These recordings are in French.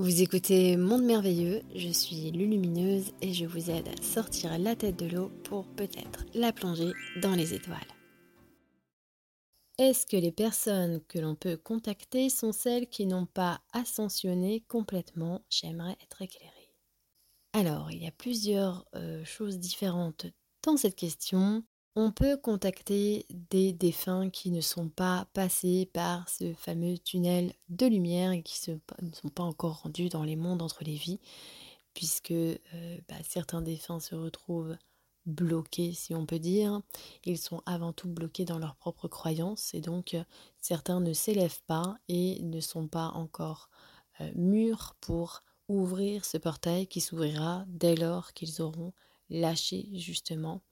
Vous écoutez Monde Merveilleux, je suis Lulumineuse et je vous aide à sortir la tête de l'eau pour peut-être la plonger dans les étoiles. Est-ce que les personnes que l'on peut contacter sont celles qui n'ont pas ascensionné complètement? J'aimerais être éclairée. Alors, il y a plusieurs euh, choses différentes dans cette question. On peut contacter des défunts qui ne sont pas passés par ce fameux tunnel de lumière et qui ne sont pas encore rendus dans les mondes entre les vies, puisque euh, bah, certains défunts se retrouvent bloqués, si on peut dire. Ils sont avant tout bloqués dans leurs propres croyances et donc euh, certains ne s'élèvent pas et ne sont pas encore euh, mûrs pour ouvrir ce portail qui s'ouvrira dès lors qu'ils auront lâché justement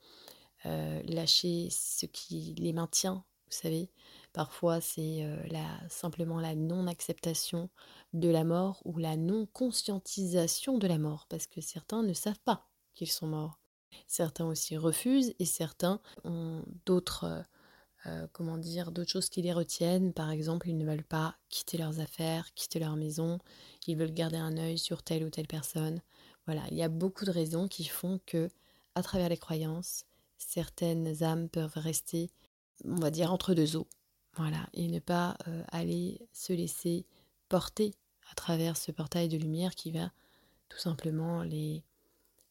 euh, lâcher ce qui les maintient, vous savez. Parfois, c'est euh, simplement la non-acceptation de la mort ou la non-conscientisation de la mort, parce que certains ne savent pas qu'ils sont morts. Certains aussi refusent et certains ont d'autres, euh, comment dire, d'autres choses qui les retiennent. Par exemple, ils ne veulent pas quitter leurs affaires, quitter leur maison. Ils veulent garder un œil sur telle ou telle personne. Voilà, il y a beaucoup de raisons qui font que, à travers les croyances, certaines âmes peuvent rester, on va dire, entre deux eaux. Voilà, et ne pas euh, aller se laisser porter à travers ce portail de lumière qui va tout simplement les,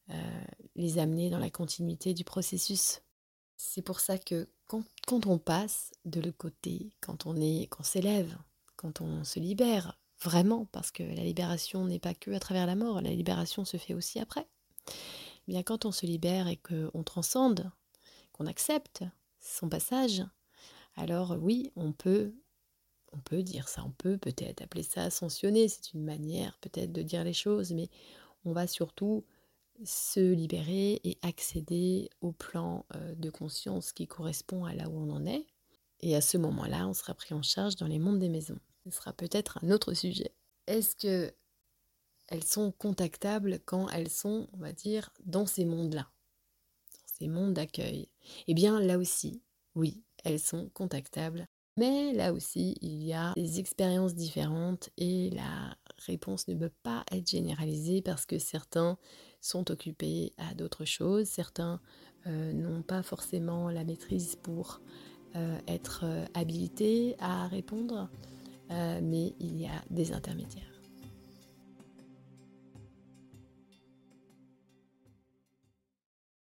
euh, les amener dans la continuité du processus. C'est pour ça que quand, on passe de l'autre côté, quand on est, qu'on s'élève, quand on se libère, vraiment, parce que la libération n'est pas que à travers la mort, la libération se fait aussi après. Eh quand on se libère et qu'on transcende, qu'on accepte son passage, alors oui, on peut, on peut dire ça, on peut peut-être appeler ça ascensionner, c'est une manière peut-être de dire les choses, mais on va surtout se libérer et accéder au plan euh, de conscience qui correspond à là où on en est. Et à ce moment-là, on sera pris en charge dans les mondes des maisons. Ce sera peut-être un autre sujet. Est-ce que elles sont contactables quand elles sont, on va dire, dans ces mondes-là, dans ces mondes d'accueil Eh bien, là aussi, oui, elles sont contactables. Mais là aussi, il y a des expériences différentes et la réponse ne peut pas être généralisée parce que certains sont occupés à d'autres choses, certains euh, n'ont pas forcément la maîtrise pour euh, être euh, habilités à répondre, mais il y a des intermédiaires.